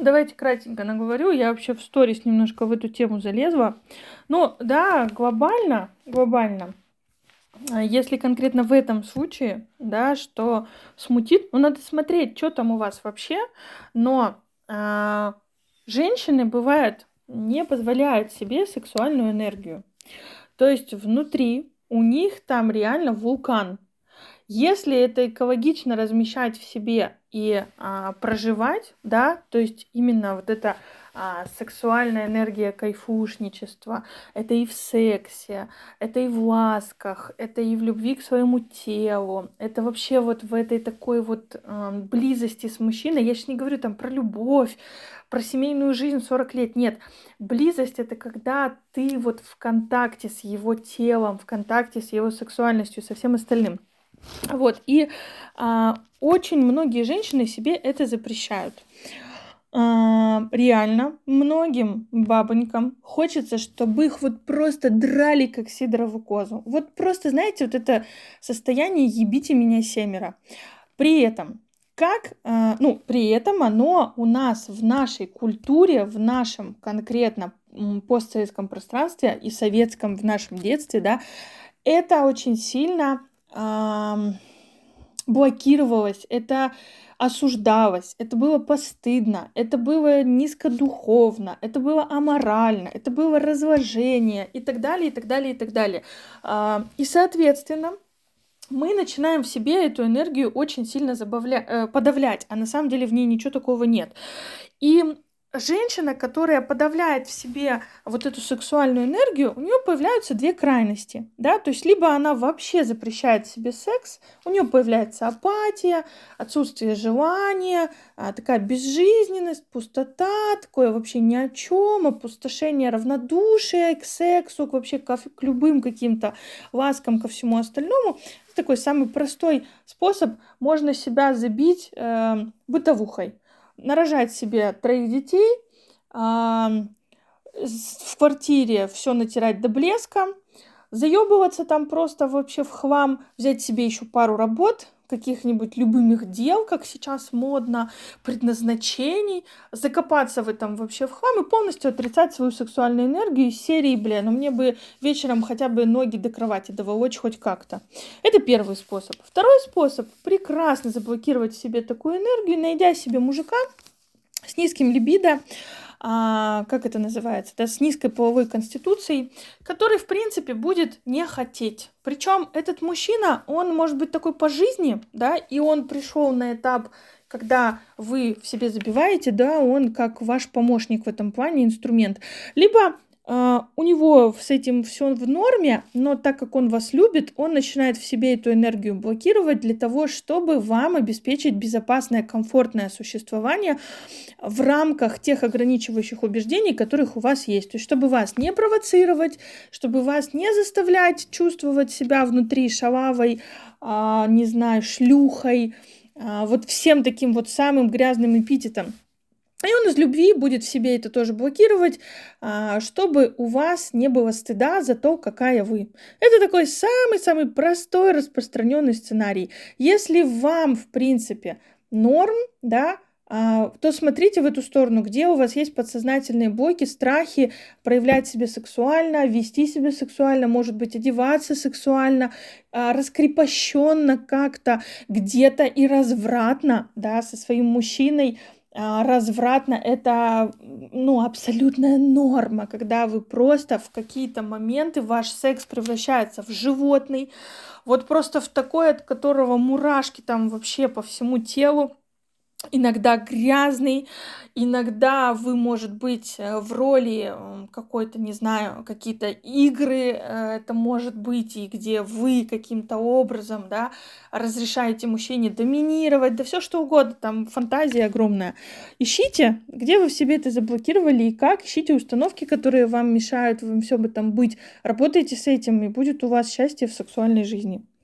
Давайте кратенько наговорю. Я вообще в сторис немножко в эту тему залезла. Ну, да, глобально, глобально, а, если конкретно в этом случае, да, что смутит, ну, надо смотреть, что там у вас вообще, но э, женщины, бывает, не позволяют себе сексуальную энергию. То есть внутри у них там реально вулкан. Если это экологично размещать в себе и а, проживать, да, то есть именно вот эта а, сексуальная энергия кайфушничества, это и в сексе, это и в ласках, это и в любви к своему телу, это вообще вот в этой такой вот а, близости с мужчиной. Я сейчас не говорю там про любовь, про семейную жизнь 40 лет, нет. Близость это когда ты вот в контакте с его телом, в контакте с его сексуальностью, со всем остальным. Вот, и а, очень многие женщины себе это запрещают. А, реально, многим бабонькам хочется, чтобы их вот просто драли, как сидорову козу. Вот просто, знаете, вот это состояние «ебите меня семеро». При этом, как, а, ну, при этом оно у нас в нашей культуре, в нашем конкретно постсоветском пространстве и советском в нашем детстве, да, это очень сильно блокировалось, это осуждалось, это было постыдно, это было низкодуховно, это было аморально, это было разложение и так далее, и так далее, и так далее. А, и, соответственно, мы начинаем в себе эту энергию очень сильно забавля... Э, подавлять, а на самом деле в ней ничего такого нет. И женщина, которая подавляет в себе вот эту сексуальную энергию, у нее появляются две крайности, да, то есть либо она вообще запрещает себе секс, у нее появляется апатия, отсутствие желания, а, такая безжизненность, пустота, такое вообще ни о чем, опустошение равнодушие к сексу, к вообще к, к любым каким-то ласкам, ко всему остальному. Такой самый простой способ можно себя забить э, бытовухой нарожать себе троих детей, в квартире все натирать до блеска, заебываться там просто вообще в хлам, взять себе еще пару работ, каких-нибудь любимых дел, как сейчас модно, предназначений, закопаться в этом вообще в хлам и полностью отрицать свою сексуальную энергию из серии, бля, ну мне бы вечером хотя бы ноги до кровати доволочь хоть как-то. Это первый способ. Второй способ – прекрасно заблокировать себе такую энергию, найдя себе мужика с низким либидо, как это называется, да, с низкой половой конституцией, который, в принципе, будет не хотеть. Причем этот мужчина, он может быть такой по жизни, да, и он пришел на этап когда вы в себе забиваете, да, он как ваш помощник в этом плане, инструмент. Либо у него с этим все в норме, но так как он вас любит, он начинает в себе эту энергию блокировать для того, чтобы вам обеспечить безопасное, комфортное существование в рамках тех ограничивающих убеждений, которых у вас есть. То есть, чтобы вас не провоцировать, чтобы вас не заставлять чувствовать себя внутри шалавой, uh, не знаю, шлюхой, uh, вот всем таким вот самым грязным эпитетом. И он из любви будет в себе это тоже блокировать, а, чтобы у вас не было стыда за то, какая вы. Это такой самый-самый простой распространенный сценарий. Если вам, в принципе, норм, да, а, то смотрите в эту сторону, где у вас есть подсознательные блоки, страхи проявлять себя сексуально, вести себя сексуально, может быть, одеваться сексуально, а, раскрепощенно как-то, где-то и развратно, да, со своим мужчиной, а, развратно это ну абсолютная норма, когда вы просто в какие-то моменты ваш секс превращается в животный, вот просто в такой, от которого мурашки там вообще по всему телу иногда грязный, иногда вы, может быть, э, в роли какой-то, не знаю, какие-то игры, э, это может быть, и где вы каким-то образом, да, разрешаете мужчине доминировать, да все что угодно, там фантазия огромная. Ищите, где вы в себе это заблокировали и как, ищите установки, которые вам мешают вам все бы там быть, работайте с этим, и будет у вас счастье в сексуальной жизни.